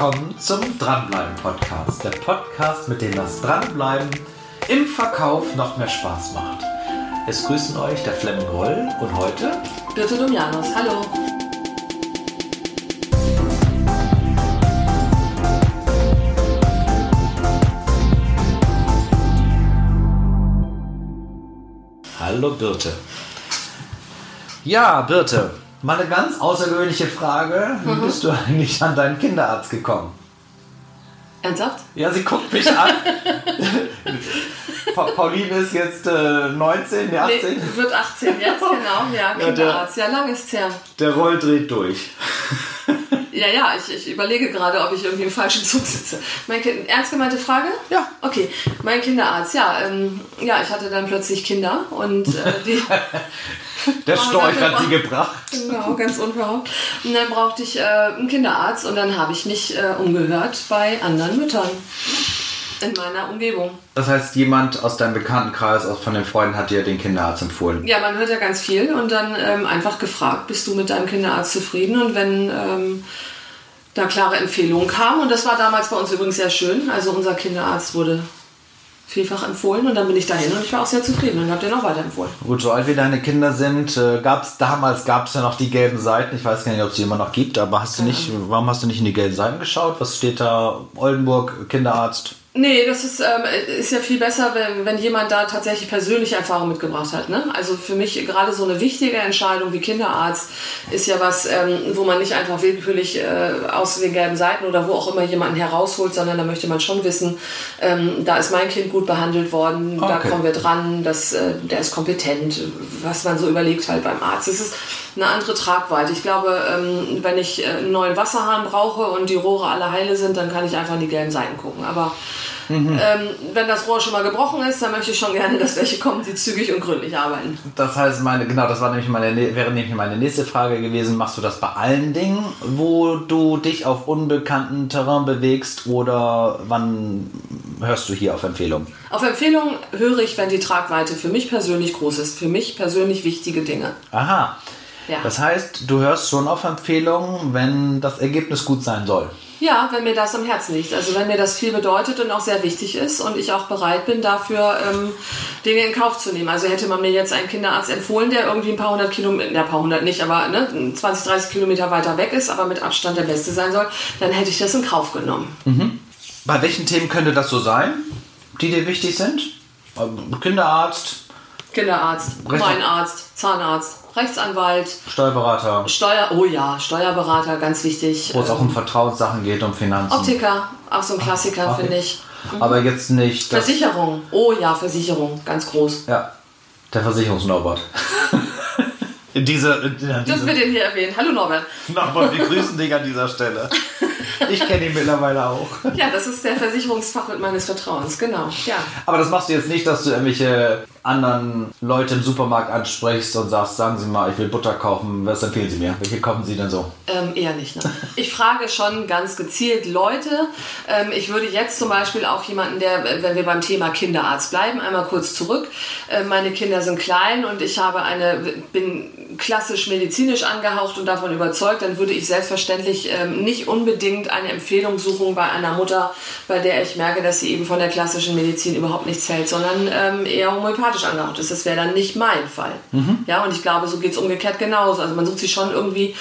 willkommen zum Dranbleiben Podcast. Der Podcast, mit dem das Dranbleiben im Verkauf noch mehr Spaß macht. Es grüßen euch der Flemming Roll und heute Birte Domianos. Hallo. Hallo Birte. Ja, Birte, mal eine ganz außergewöhnliche Frage. Wie Mhm. bist du eigentlich an deinen Kinderarzt gekommen? Ernsthaft? Ja, sie guckt mich an. Pa Pauline ist jetzt äh, 19, ja, 18. Nee, wird 18 jetzt, genau. Ja, der- Kinderarzt. Ja, lang ist her. Der Roll dreht durch. Ja, ja, ich, ich überlege gerade, ob ich irgendwie im falschen Zug sitze. Mein kind, ernst gemeinte Frage? Ja. Okay, mein Kinderarzt, ja. Ähm, ja, ich hatte dann plötzlich Kinder und äh, die. Der Oh, Storch hat sie gebracht. Genau, ganz unverhofft. Und dann brauchte ich äh, einen Kinderarzt und dann habe ich mich äh, umgehört bei anderen Müttern in meiner Umgebung. Das heißt, jemand aus deinem Bekanntenkreis, aus von den Freunden, hat dir den Kinderarzt empfohlen. Ja, man hört ja ganz viel und dann ähm, einfach gefragt, bist du mit deinem Kinderarzt zufrieden? Und wenn ähm, da klare Empfehlungen kamen, und das war damals bei uns übrigens sehr schön, also unser Kinderarzt wurde vielfach empfohlen und dann bin ich dahin und ich war auch sehr zufrieden und habe den auch weiterempfohlen. Gut, so alt wie deine Kinder sind, äh, gab's damals gab es ja noch die gelben Seiten. Ich weiß gar nicht, ob es die immer noch gibt, aber hast du nicht, warum hast du nicht in die gelben Seiten geschaut? Was steht da? Oldenburg, Kinderarzt. Nee, das ist, ähm, ist ja viel besser, wenn, wenn jemand da tatsächlich persönliche Erfahrung mitgebracht hat. Ne? Also für mich gerade so eine wichtige Entscheidung wie Kinderarzt ist ja was, ähm, wo man nicht einfach willkürlich äh, aus den gelben Seiten oder wo auch immer jemanden herausholt, sondern da möchte man schon wissen, ähm, da ist mein Kind gut behandelt worden, da Okay. kommen wir dran, dass, äh, der ist kompetent, was man so überlegt halt beim Arzt. Es ist eine andere Tragweite. Ich glaube, ähm, wenn ich äh, einen neuen Wasserhahn brauche und die Rohre alle heile sind, dann kann ich einfach in die gelben Seiten gucken. Aber ähm, wenn das Rohr schon mal gebrochen ist, dann möchte ich schon gerne, dass welche kommen, die zügig und gründlich arbeiten. Das heißt, meine, genau, das war nämlich meine, wäre nämlich meine nächste Frage gewesen. Machst du das bei allen Dingen, wo du dich auf unbekannten Terrain bewegst oder wann hörst du hier auf Empfehlung? Auf Empfehlung höre ich, wenn die Tragweite für mich persönlich groß ist, für mich persönlich wichtige Dinge. Aha. Ja. Das heißt, du hörst schon auf Empfehlung, wenn das Ergebnis gut sein soll. Ja, wenn mir das am Herzen liegt. Also wenn mir das viel bedeutet und auch sehr wichtig ist und ich auch bereit bin, dafür ähm, Dinge in Kauf zu nehmen. Also hätte man mir jetzt einen Kinderarzt empfohlen, der irgendwie ein paar hundert Kilometer, ja, ein paar hundert nicht, aber ne, 20, 30 Kilometer weiter weg ist, aber mit Abstand der Beste sein soll, dann hätte ich das in Kauf genommen. Bei welchen Themen könnte das so sein, die dir wichtig sind? Ähm, Kinderarzt, Kinderarzt, Recht- Meinarzt, Zahnarzt, Rechtsanwalt, Steuerberater, Steuer, oh ja, Steuerberater, ganz wichtig. wo es auch um Vertrauenssachen geht, um Finanzen. Optiker, auch so ein Klassiker, Okay. finde ich. Aber jetzt nicht Versicherung, oh ja, Versicherung, ganz groß. ja, der Versicherungsnorbert. diese, Dürfen diese wir den hier erwähnen? Hallo Norbert. Norbert, wir grüßen dich an dieser Stelle. Ich kenne ihn mittlerweile auch. Ja, das ist der Versicherungsfachwirt meines Vertrauens, genau. Ja. Aber das machst du jetzt nicht, dass du irgendwelche anderen Leute im Supermarkt ansprichst und sagst, sagen Sie mal, ich will Butter kaufen, was empfehlen Sie mir? Welche kaufen Sie denn so? Ähm, eher nicht. Ne? Ich frage schon ganz gezielt Leute. Ähm, ich würde jetzt zum Beispiel auch jemanden, der, wenn wir beim Thema Kinderarzt bleiben, einmal kurz zurück. Äh, meine Kinder sind klein und ich habe eine, bin klassisch medizinisch angehaucht und davon überzeugt, dann würde ich selbstverständlich ähm, nicht unbedingt eine Empfehlung suchen bei einer Mutter, bei der ich merke, dass sie eben von der klassischen Medizin überhaupt nichts hält, sondern ähm, eher homöopathisch angehaucht ist. Das wäre dann nicht mein Fall. Ja, und ich glaube, so geht es umgekehrt genauso. Also man sucht sich schon irgendwie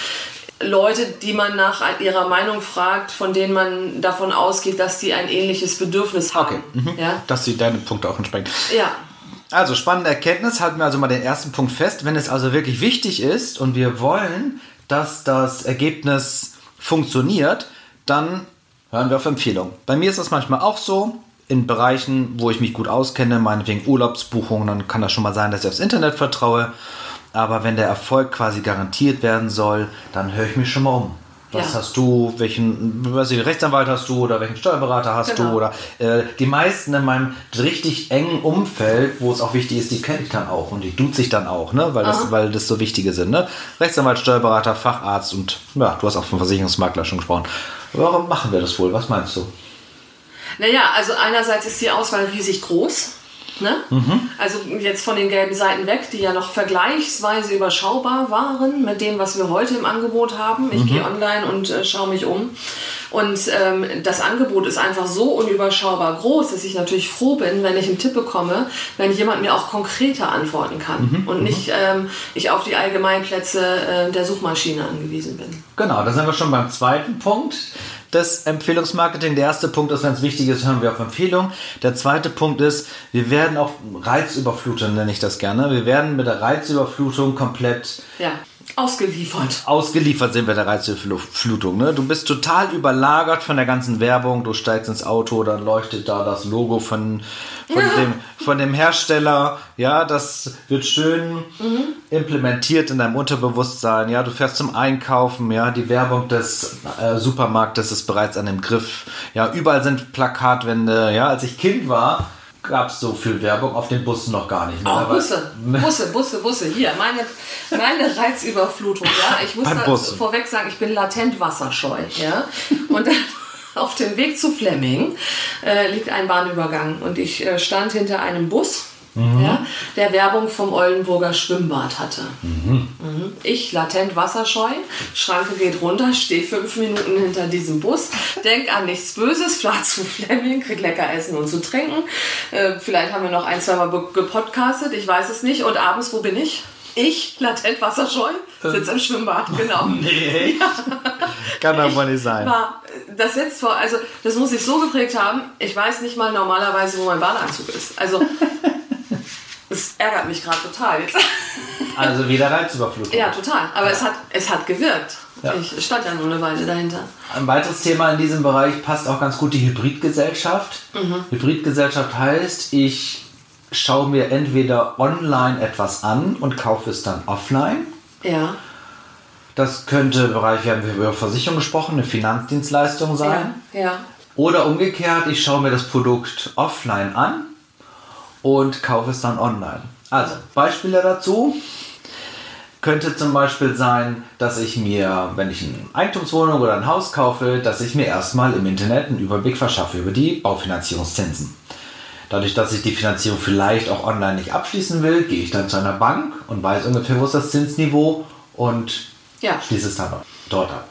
Leute, die man nach ihrer Meinung fragt, von denen man davon ausgeht, dass die ein ähnliches Bedürfnis haben. Ja? Dass sie deine Punkte auch entsprechen. ja. Also, spannende Erkenntnis. Halten wir also mal den ersten Punkt fest. Wenn es also wirklich wichtig ist und wir wollen, dass das Ergebnis funktioniert, dann hören wir auf Empfehlung. Bei mir ist das manchmal auch so. In Bereichen, wo ich mich gut auskenne, meinetwegen Urlaubsbuchungen, dann kann das schon mal sein, dass ich aufs Internet vertraue. Aber wenn der Erfolg quasi garantiert werden soll, dann höre ich mich schon mal um. Was Ja. hast du, welchen was ich, Rechtsanwalt hast du oder welchen Steuerberater hast Genau. du oder äh, die meisten in meinem richtig engen Umfeld, wo es auch wichtig ist, die kenne ich dann auch und die duze ich dann auch, ne? weil, das, weil das so wichtige sind. Ne? Rechtsanwalt, Steuerberater, Facharzt und ja, du hast auch vom Versicherungsmakler schon gesprochen. Warum machen wir das wohl? Was meinst du? Naja, also einerseits ist die Auswahl riesig groß. Ne? Also jetzt von den gelben Seiten weg, die ja noch vergleichsweise überschaubar waren mit dem, was wir heute im Angebot haben. Ich gehe online und äh, schaue mich um. Und ähm, das Angebot ist einfach so unüberschaubar groß, dass ich natürlich froh bin, wenn ich einen Tipp bekomme, wenn jemand mir auch konkreter antworten kann und nicht ähm, ich auf die Allgemeinplätze äh, der Suchmaschine angewiesen bin. Genau, da sind wir schon beim zweiten Punkt des Empfehlungsmarketing. Der erste Punkt ist, es wichtig ist, hören wir auf Empfehlung. Der zweite Punkt ist, wir werden auch Reizüberflutung, nenne ich das gerne. Wir werden mit der Reizüberflutung komplett Ja, ausgeliefert. ausgeliefert sind wir der Reizüberflutung. Ne? Du bist total überlagert von der ganzen Werbung. Du steigst ins Auto, dann leuchtet da das Logo von, von, dem, von dem Hersteller. Ja, das wird schön implementiert in deinem Unterbewusstsein. Ja, du fährst zum Einkaufen. Ja, die Werbung des äh, Supermarktes ist bereits an dem Griff. Ja, überall sind Plakatwände. Ja, als ich Kind war, gab es so viel Werbung auf den Bussen noch gar nicht. Aber- Busse, Busse, Busse, Busse. Hier, meine, meine Reizüberflutung. Ja, ich muss da vorweg sagen, ich bin latent wasserscheu. Ja, und auf dem Weg zu Flemming äh, liegt ein Bahnübergang und ich äh, stand hinter einem Bus. Ja, der Werbung vom Oldenburger Schwimmbad hatte. Mhm. Ich, latent wasserscheu, Schranke geht runter, stehe fünf Minuten hinter diesem Bus, denk an nichts Böses, fahr zu Flemming, krieg lecker Essen und zu trinken. Äh, vielleicht haben wir noch ein, zwei Mal gepodcastet, ich weiß es nicht. Und abends, wo bin ich? Ich, latent wasserscheu, sitze im Schwimmbad, genau. Nee, kann doch wohl nicht sein. War, das setzt vor, also das muss ich so geprägt haben, ich weiß nicht mal normalerweise, wo mein Badeanzug ist. Also, es ärgert mich gerade total jetzt. Also wieder Reizüberflutung. Ja, total. Aber es, hat, es hat gewirkt. Ja. Ich stand ja nur eine Weile dahinter. Ein weiteres Thema in diesem Bereich passt auch ganz gut die Hybridgesellschaft. Hybridgesellschaft heißt, ich schaue mir entweder online etwas an und kaufe es dann offline. Ja. Das könnte im Bereich, wir haben über Versicherung gesprochen, eine Finanzdienstleistung Ja. sein. Ja. Oder umgekehrt, ich schaue mir das Produkt offline an und kaufe es dann online. Also, Beispiele dazu könnte zum Beispiel sein, dass ich mir, wenn ich eine Eigentumswohnung oder ein Haus kaufe, dass ich mir erstmal im Internet einen Überblick verschaffe über die Baufinanzierungszinsen. Dadurch, dass ich die Finanzierung vielleicht auch online nicht abschließen will, gehe ich dann zu einer Bank und weiß ungefähr, wo ist das Zinsniveau und Ja. schließe es dann dort ab.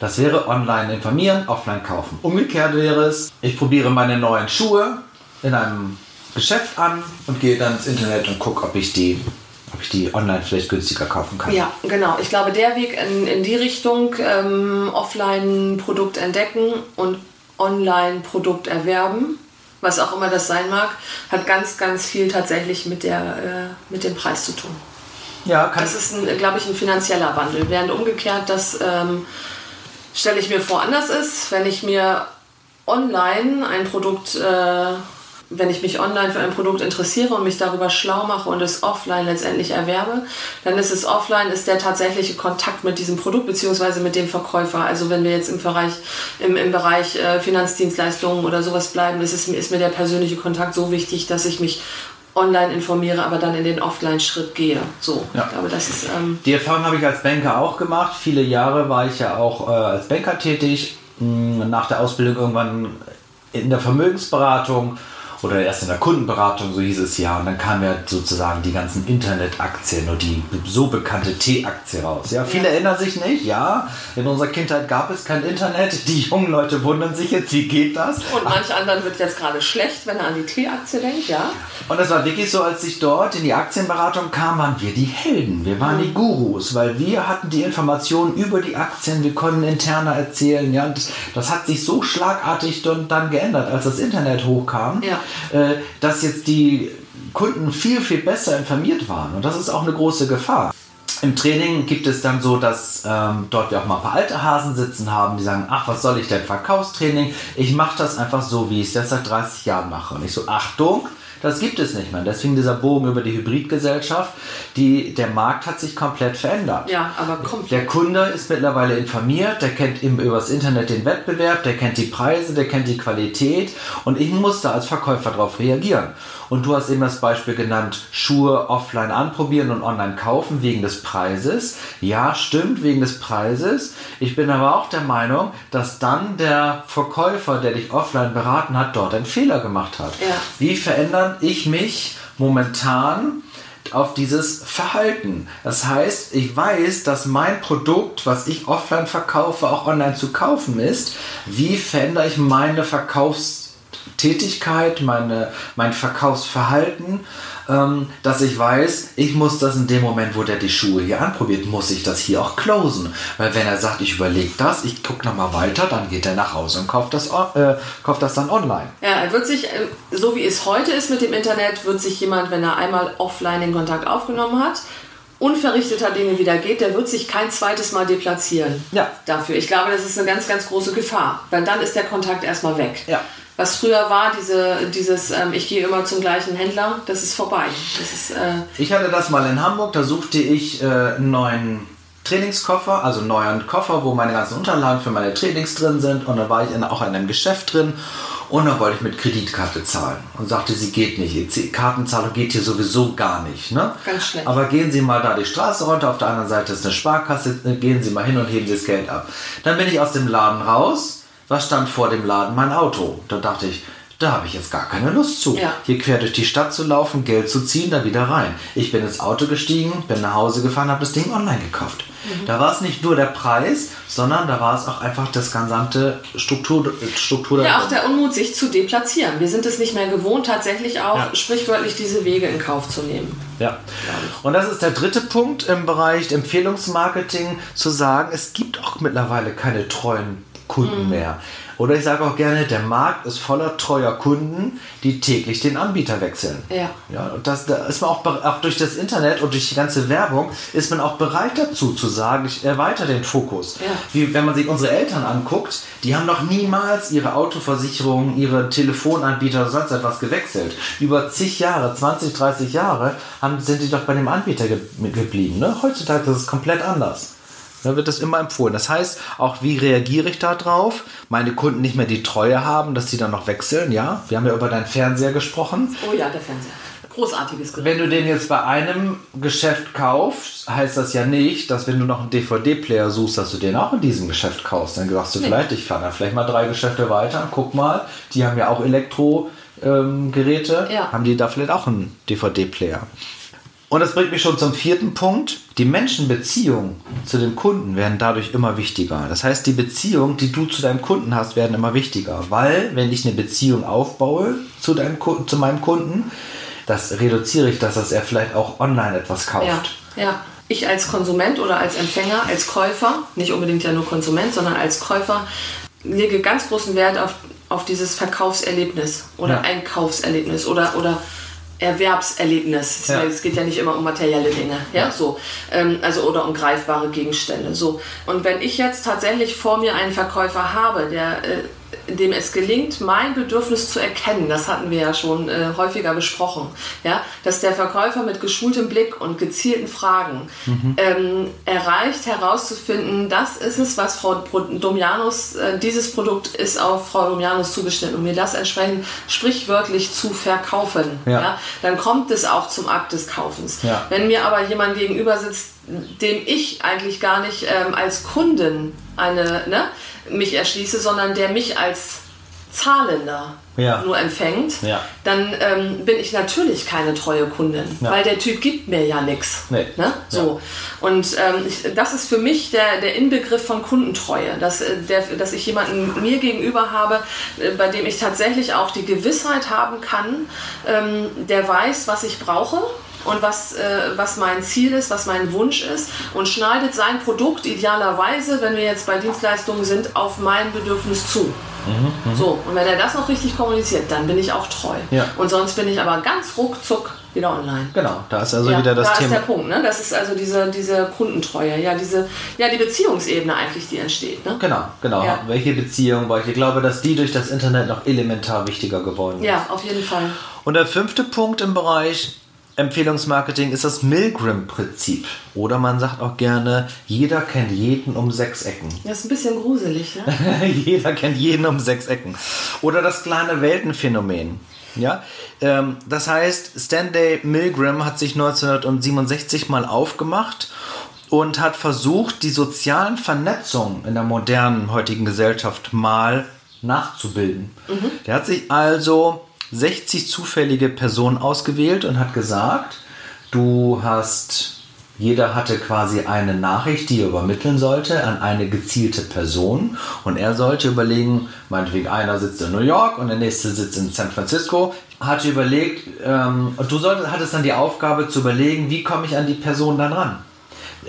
Das wäre online informieren, offline kaufen. Umgekehrt wäre es, ich probiere meine neuen Schuhe in einem Geschäft an und gehe dann ins Internet und gucke, ob ich die, ob ich die online vielleicht günstiger kaufen kann. Ja, genau. Ich glaube, der Weg in, in die Richtung ähm, Offline-Produkt entdecken und Online-Produkt erwerben, was auch immer das sein mag, hat ganz, ganz viel tatsächlich mit, der, äh, mit dem Preis zu tun. Ja, kann Das ist, ein, glaube ich, ein finanzieller Wandel. Während umgekehrt das ähm, stelle ich mir vor anders ist, wenn ich mir online ein Produkt, äh, wenn ich mich online für ein Produkt interessiere und mich darüber schlau mache und es offline letztendlich erwerbe, dann ist es offline, ist der tatsächliche Kontakt mit diesem Produkt beziehungsweise mit dem Verkäufer. Also wenn wir jetzt im Bereich, im, im Bereich äh, Finanzdienstleistungen oder sowas bleiben, ist, es, ist mir der persönliche Kontakt so wichtig, dass ich mich online informiere, aber dann in den Offline-Schritt gehe. So, Ja. glaube, das ist... Ähm, Die Erfahrung habe ich als Banker auch gemacht. Viele Jahre war ich ja auch äh, als Banker tätig. Nach der Ausbildung irgendwann in der Vermögensberatung oder erst in der Kundenberatung, so hieß es ja. Und dann kamen ja sozusagen die ganzen Internetaktien und die so bekannte T-Aktie raus. Ja, viele erinnern sich nicht. Ja, in unserer Kindheit gab es kein Internet. Die jungen Leute wundern sich jetzt, wie geht das? Und manch anderen wird jetzt gerade schlecht, wenn er an die T-Aktie denkt, ja. Und es war wirklich so, als ich dort in die Aktienberatung kam, waren wir die Helden. Wir waren die Gurus, weil wir hatten die Informationen über die Aktien, wir konnten interner erzählen. Ja, und das, das hat sich so schlagartig dann, dann geändert, als das Internet hochkam, Ja. Äh, dass jetzt die Kunden viel, viel besser informiert waren. Und das ist auch eine große Gefahr. Im Training gibt es dann so, dass ähm, dort wir auch mal ein paar alte Hasen sitzen haben, die sagen, ach, was soll ich denn Verkaufstraining? Ich mache das einfach so, wie ich es jetzt seit 30 Jahren mache. Und ich so, Achtung, das gibt es nicht mehr. Deswegen dieser Bogen über die Hybridgesellschaft. Die, der Markt hat sich komplett verändert. Ja, aber komplett. Der Kunde ist mittlerweile informiert, der kennt im, übers Internet den Wettbewerb, der kennt die Preise, der kennt die Qualität und ich muss da als Verkäufer darauf reagieren. Und du hast eben das Beispiel genannt, Schuhe offline anprobieren und online kaufen wegen des Preises. Ja, stimmt, wegen des Preises. Ich bin aber auch der Meinung, dass dann der Verkäufer, der dich offline beraten hat, dort einen Fehler gemacht hat. Ja. Wie verändert sondern ich mich momentan auf dieses Verhalten. Das heißt, ich weiß, dass mein Produkt, was ich offline verkaufe, auch online zu kaufen ist. Wie verändere ich meine Verkaufstätigkeit, meine, mein Verkaufsverhalten? ähm, dass ich weiß, ich muss das in dem Moment, wo der die Schuhe hier anprobiert, muss ich das hier auch closen. Weil wenn er sagt, ich überlege das, ich gucke nochmal weiter, dann geht er nach Hause und kauft das, äh, kauft das dann online. Ja, er wird sich, äh, so wie es heute ist mit dem Internet, wird sich jemand, wenn er einmal offline den Kontakt aufgenommen hat, unverrichteter Dinge wieder geht, der wird sich kein zweites Mal deplatzieren. Ja. Dafür. Ich glaube, das ist eine ganz, ganz große Gefahr, weil dann ist der Kontakt erstmal weg. Ja was früher war, diese, dieses, ähm, ich gehe immer zum gleichen Händler, das ist vorbei. Das ist, äh ich hatte das mal in Hamburg, da suchte ich äh, einen neuen Trainingskoffer, also einen neuen Koffer, wo meine ganzen Unterlagen für meine Trainings drin sind. Und da war ich in, auch in einem Geschäft drin und dann wollte ich mit Kreditkarte zahlen und sagte, sie geht nicht. Kartenzahlung geht hier sowieso gar nicht. Ne? Ganz schlecht. Aber gehen Sie mal da die Straße runter, auf der anderen Seite ist eine Sparkasse, gehen Sie mal hin und heben Sie das Geld ab. Dann bin ich aus dem Laden raus was stand vor dem Laden? Mein Auto. Da dachte ich, da habe ich jetzt gar keine Lust zu. Ja. Hier quer durch die Stadt zu laufen, Geld zu ziehen, da wieder rein. Ich bin ins Auto gestiegen, bin nach Hause gefahren, habe das Ding online gekauft. Mhm. Da war es nicht nur der Preis, sondern da war es auch einfach das gesamte Struktur, Struktur Ja, auch der Unmut, sich zu deplatzieren. Wir sind es nicht mehr gewohnt, tatsächlich auch ja. sprichwörtlich diese Wege in Kauf zu nehmen. Ja. Und das ist der dritte Punkt im Bereich Empfehlungsmarketing, zu sagen, es gibt auch mittlerweile keine treuen Kunden mhm. mehr. Oder ich sage auch gerne, der Markt ist voller treuer Kunden, die täglich den Anbieter wechseln. Ja. ja und das, da ist man auch, auch durch das Internet und durch die ganze Werbung ist man auch bereit dazu zu sagen, ich erweitere den Fokus. Ja. Wie wenn man sich unsere Eltern anguckt, die haben noch niemals ihre Autoversicherung, ihre Telefonanbieter oder sonst etwas gewechselt. Über zig Jahre, 20, 30 Jahre haben, sind die doch bei dem Anbieter ge geblieben. Ne? Heutzutage ist es komplett anders. Da wird das immer empfohlen. Das heißt, auch wie reagiere ich da drauf? Meine Kunden nicht mehr die Treue haben, dass sie dann noch wechseln, ja? Wir haben ja über deinen Fernseher gesprochen. Oh ja, der Fernseher. Großartiges Gerät. Wenn du den jetzt bei einem Geschäft kaufst, heißt das ja nicht, dass wenn du noch einen DVD-Player suchst, dass du den auch in diesem Geschäft kaufst. Dann sagst du nee. vielleicht, ich fahre da vielleicht mal drei Geschäfte weiter, guck mal, die haben ja auch Elektro-Geräte, ähm, ja. haben die da vielleicht auch einen DVD-Player. Und das bringt mich schon zum vierten Punkt. Die Menschenbeziehungen zu den Kunden werden dadurch immer wichtiger. Das heißt, die Beziehungen, die du zu deinem Kunden hast, werden immer wichtiger. Weil, wenn ich eine Beziehung aufbaue zu, deinem, zu meinem Kunden, das reduziere ich das, dass er vielleicht auch online etwas kauft. Ja, ja. Ich als Konsument oder als Empfänger, als Käufer, nicht unbedingt ja nur Konsument, sondern als Käufer, lege ganz großen Wert auf, auf dieses Verkaufserlebnis oder ja. Einkaufserlebnis oder, oder Erwerbserlebnis. Ja. Es geht ja nicht immer um materielle Dinge, ja, so. Ähm, also oder um greifbare Gegenstände. So. Und wenn ich jetzt tatsächlich vor mir einen Verkäufer habe, der äh, dem es gelingt, mein Bedürfnis zu erkennen, das hatten wir ja schon äh, häufiger besprochen, ja, dass der Verkäufer mit geschultem Blick und gezielten Fragen mhm. ähm, erreicht herauszufinden, das ist es, was Frau Domianus, äh, dieses Produkt ist auf Frau Domianus zugeschnitten und mir das entsprechend sprichwörtlich zu verkaufen, ja. ja dann kommt es auch zum Akt des Kaufens. Ja. Wenn mir aber jemand gegenüber sitzt, dem ich eigentlich gar nicht ähm, als Kunden eine, ne, mich erschließe, sondern der mich als Zahlender ja. nur empfängt, ja. dann ähm, bin ich natürlich keine treue Kundin, ja. weil der Typ gibt mir ja nichts. Nee. Ne? So. Und ähm, ich, das ist für mich der, der Inbegriff von Kundentreue, dass, äh, der, dass ich jemanden mir gegenüber habe, äh, bei dem ich tatsächlich auch die Gewissheit haben kann, ähm, der weiß, was ich brauche und was, äh, was mein Ziel ist, was mein Wunsch ist und schneidet sein Produkt idealerweise, wenn wir jetzt bei Dienstleistungen sind, auf mein Bedürfnis zu. Mhm, mh. So, und wenn er das noch richtig kommuniziert, dann bin ich auch treu. Ja. Und sonst bin ich aber ganz ruckzuck wieder online. Genau, da ist also ja, wieder das da Thema. Da ist der Punkt, ne? Das ist also diese, diese Kundentreue, ja, diese, ja, die Beziehungsebene eigentlich, die entsteht. Ne? Genau, genau. Ja. Welche Beziehung, weil ich glaube, dass die durch das Internet noch elementar wichtiger geworden ist. Ja, auf jeden Fall. Und der fünfte Punkt im Bereich Empfehlungsmarketing ist das Milgram-Prinzip. Oder man sagt auch gerne, jeder kennt jeden um sechs Ecken. Das ist ein bisschen gruselig, ne? jeder kennt jeden um sechs Ecken. Oder das kleine Weltenphänomen. Ja, ähm, das heißt, Stanley Milgram hat sich 1967 mal aufgemacht und hat versucht, die sozialen Vernetzungen in der modernen heutigen Gesellschaft mal nachzubilden. Mhm. Der hat sich also 60 zufällige Personen ausgewählt und hat gesagt, du hast, jeder hatte quasi eine Nachricht, die er übermitteln sollte an eine gezielte Person. Und er sollte überlegen, meinetwegen einer sitzt in New York und der nächste sitzt in San Francisco, hatte überlegt, ähm, du solltest, hattest dann die Aufgabe zu überlegen, wie komme ich an die Person dann ran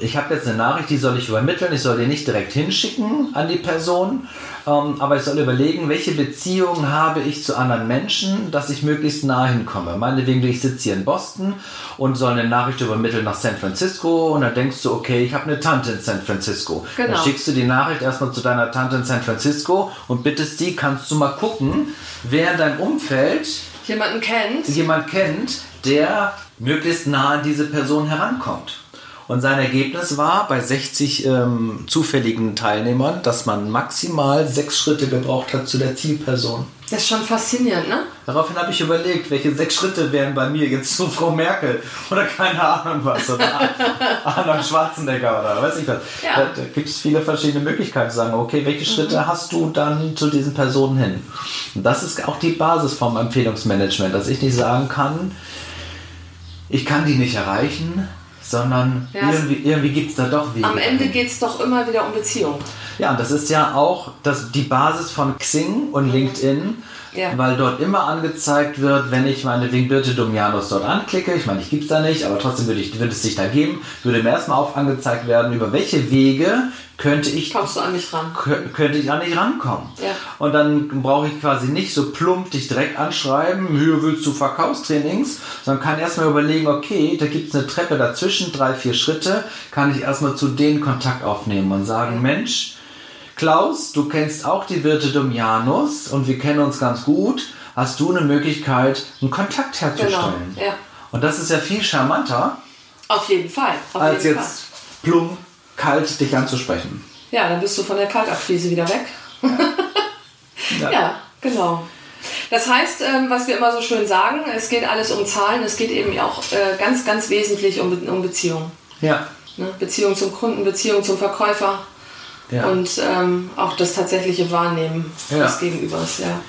ich habe jetzt eine Nachricht, die soll ich übermitteln. Ich soll die nicht direkt hinschicken an die Person, ähm, aber ich soll überlegen, welche Beziehungen habe ich zu anderen Menschen, dass ich möglichst nah hinkomme. Meinetwegen, ich sitze hier in Boston und soll eine Nachricht übermitteln nach San Francisco und dann denkst du, okay, ich habe eine Tante in San Francisco. Genau. Dann schickst du die Nachricht erstmal zu deiner Tante in San Francisco und bittest sie, kannst du mal gucken, wer in deinem Umfeld jemanden kennt, jemand kennt, der möglichst nah an diese Person herankommt. Und sein Ergebnis war bei 60 ähm, zufälligen Teilnehmern, dass man maximal sechs Schritte gebraucht hat zu der Zielperson. Das ist schon faszinierend, ne? Daraufhin habe ich überlegt, welche sechs Schritte wären bei mir jetzt zu Frau Merkel oder keine Ahnung was oder Arnold Schwarzenegger oder weiß ich was. Ja. Da, da gibt es viele verschiedene Möglichkeiten zu sagen, okay, welche Schritte mhm. hast du dann zu diesen Personen hin? Und das ist auch die Basis vom Empfehlungsmanagement, dass ich nicht sagen kann, ich kann die nicht erreichen, sondern ja, irgendwie, irgendwie gibt es da doch Wege. Am Ende geht es doch immer wieder um Beziehung. Ja, und das ist ja auch das, die Basis von Xing und mhm. LinkedIn ja. weil dort immer angezeigt wird, wenn ich meine Birte Domianos dort anklicke, ich meine, ich gibt es da nicht, aber trotzdem würde, ich, würde es sich da geben, würde mir erstmal auf angezeigt werden, über welche Wege könnte ich, Kommst du an mich ran? könnte ich an dich rankommen. Ja. Und dann brauche ich quasi nicht so plump dich direkt anschreiben, hier willst du Verkaufstrainings, sondern kann erstmal überlegen, okay, da gibt es eine Treppe dazwischen, drei, vier Schritte, kann ich erstmal zu denen Kontakt aufnehmen und sagen, Mensch, Klaus, du kennst auch die Wirte Domianus und wir kennen uns ganz gut. Hast du eine Möglichkeit, einen Kontakt herzustellen? Genau, ja. Und das ist ja viel charmanter. Auf jeden Fall. Auf als jeden jetzt Fall. plump, kalt dich anzusprechen. Ja, dann bist du von der Kaltakquise wieder weg. Ja, ja. genau. Das heißt, ähm, was wir immer so schön sagen, es geht alles um Zahlen, es geht eben auch äh, ganz, ganz wesentlich um, um Beziehungen. Ja. Ne? Beziehung zum Kunden, Beziehung zum Verkäufer, ja. und ähm, auch das tatsächliche Wahrnehmen ja. des Gegenübers. Ja.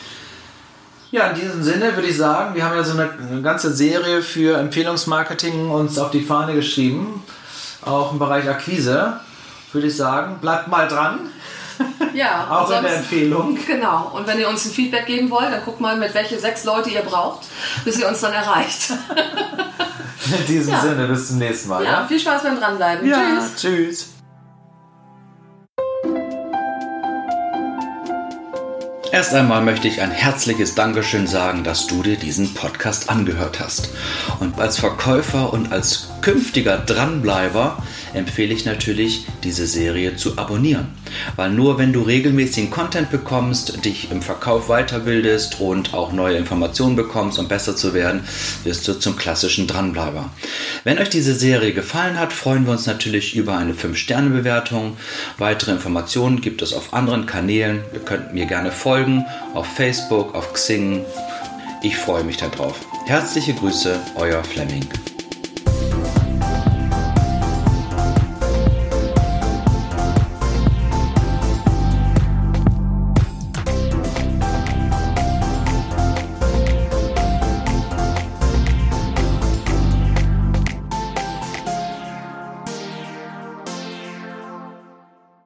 Ja, in diesem Sinne würde ich sagen, wir haben ja so eine, eine ganze Serie für Empfehlungsmarketing uns auf die Fahne geschrieben, auch im Bereich Akquise. Würde ich sagen, bleibt mal dran. Ja, auch sonst, in der Empfehlung. Genau. Und wenn ihr uns ein Feedback geben wollt, dann guckt mal, mit welche sechs Leute ihr braucht, bis ihr uns dann erreicht. in diesem ja. Sinne, bis zum nächsten Mal. Ja, ja? viel Spaß beim Dranbleiben. Ja, tschüss. Tschüss. Erst einmal möchte ich ein herzliches Dankeschön sagen, dass du dir diesen Podcast angehört hast. Und als Verkäufer und als künftiger Dranbleiber empfehle ich natürlich, diese Serie zu abonnieren. Weil nur wenn du regelmäßigen Content bekommst, dich im Verkauf weiterbildest und auch neue Informationen bekommst, um besser zu werden, wirst du zum klassischen Dranbleiber. Wenn euch diese Serie gefallen hat, freuen wir uns natürlich über eine 5-Sterne-Bewertung. Weitere Informationen gibt es auf anderen Kanälen. Ihr könnt mir gerne folgen auf Facebook, auf Xing. Ich freue mich darauf. Herzliche Grüße, euer Fleming.